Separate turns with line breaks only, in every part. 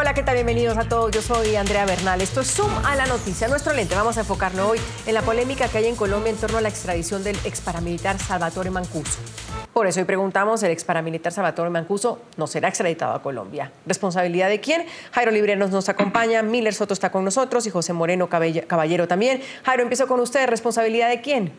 Hola, ¿qué tal? Bienvenidos a todos. Yo soy Andrea Bernal. Esto es Zoom a la noticia. Nuestro lente. Vamos a enfocarlo hoy en la polémica que hay en Colombia en torno a la extradición del ex paramilitar Salvatore Mancuso. Por eso hoy preguntamos, ¿el ex paramilitar Salvatore Mancuso no será extraditado a Colombia? ¿Responsabilidad de quién? Jairo Libreros nos acompaña, Miller Soto está con nosotros y José Moreno Caballero también. Jairo, empiezo con usted. ¿Responsabilidad de quién?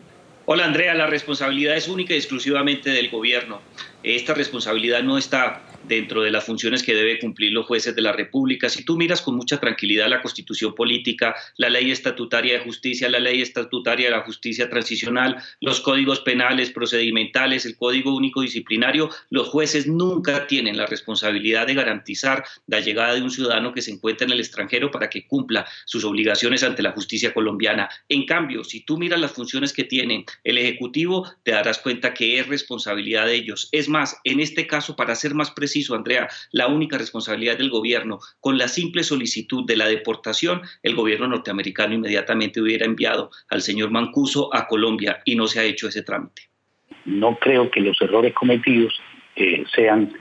Hola Andrea, la responsabilidad es única y exclusivamente del gobierno. Esta responsabilidad no está dentro de las funciones que debe cumplir los jueces de la República. Si tú miras con mucha tranquilidad la constitución política, la ley estatutaria de justicia, la ley estatutaria de la justicia transicional, los códigos penales, procedimentales, el código único disciplinario, los jueces nunca tienen la responsabilidad de garantizar la llegada de un ciudadano que se encuentra en el extranjero para que cumpla sus obligaciones ante la justicia colombiana. En cambio, si tú miras las funciones que tiene el Ejecutivo, te darás cuenta que es responsabilidad de ellos. Es más, en este caso, para ser más preciso, Andrea, la única responsabilidad del gobierno. Con la simple solicitud de la deportación, el gobierno norteamericano inmediatamente hubiera enviado al señor Mancuso a Colombia y no se ha hecho ese trámite.
No creo que los errores cometidos eh, sean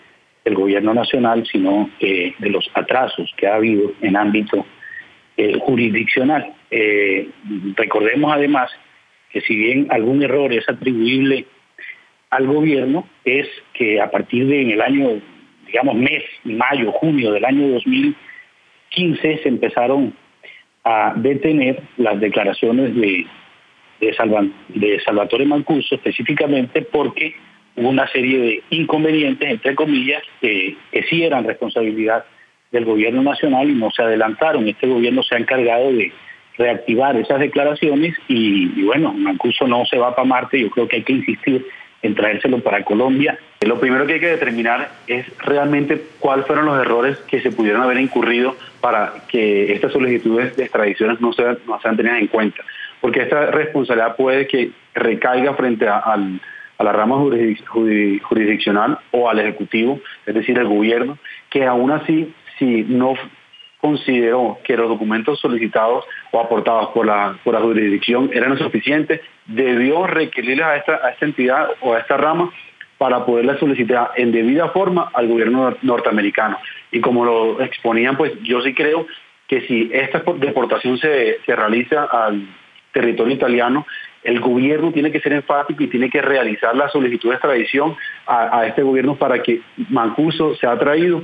del gobierno nacional, sino eh, de los atrasos que ha habido en ámbito eh, jurisdiccional. recordemos además que si bien algún error es atribuible al gobierno, es que a partir de en el año digamos, mes, mayo, junio del año 2015 se empezaron a detener las declaraciones de, de, Salvatore Mancuso específicamente porque hubo una serie de inconvenientes, entre comillas, que, sí eran responsabilidad del gobierno nacional y no se adelantaron. Este gobierno se ha encargado de reactivar esas declaraciones y bueno, Mancuso no se va para Marte, yo creo que hay que insistir en traérselo para Colombia.
Lo primero que hay que determinar es realmente cuáles fueron los errores que se pudieron haber incurrido para que estas solicitudes de extradiciones no sean, no sean tenidas en cuenta. Porque esta responsabilidad puede que recaiga frente a, a la rama jurisdiccional o al Ejecutivo, es decir, al gobierno, que aún así, si no consideró que los documentos solicitados o aportados por la, por la jurisdicción eran suficientes, debió requerirles a esta, a esta entidad o a esta rama para poderla solicitar en debida forma al gobierno norteamericano. Y como lo exponían, pues yo sí creo que si esta deportación se, se realiza al territorio italiano, el gobierno tiene que ser enfático y tiene que realizar la solicitud de extradición a, a este gobierno para que Mancuso sea traído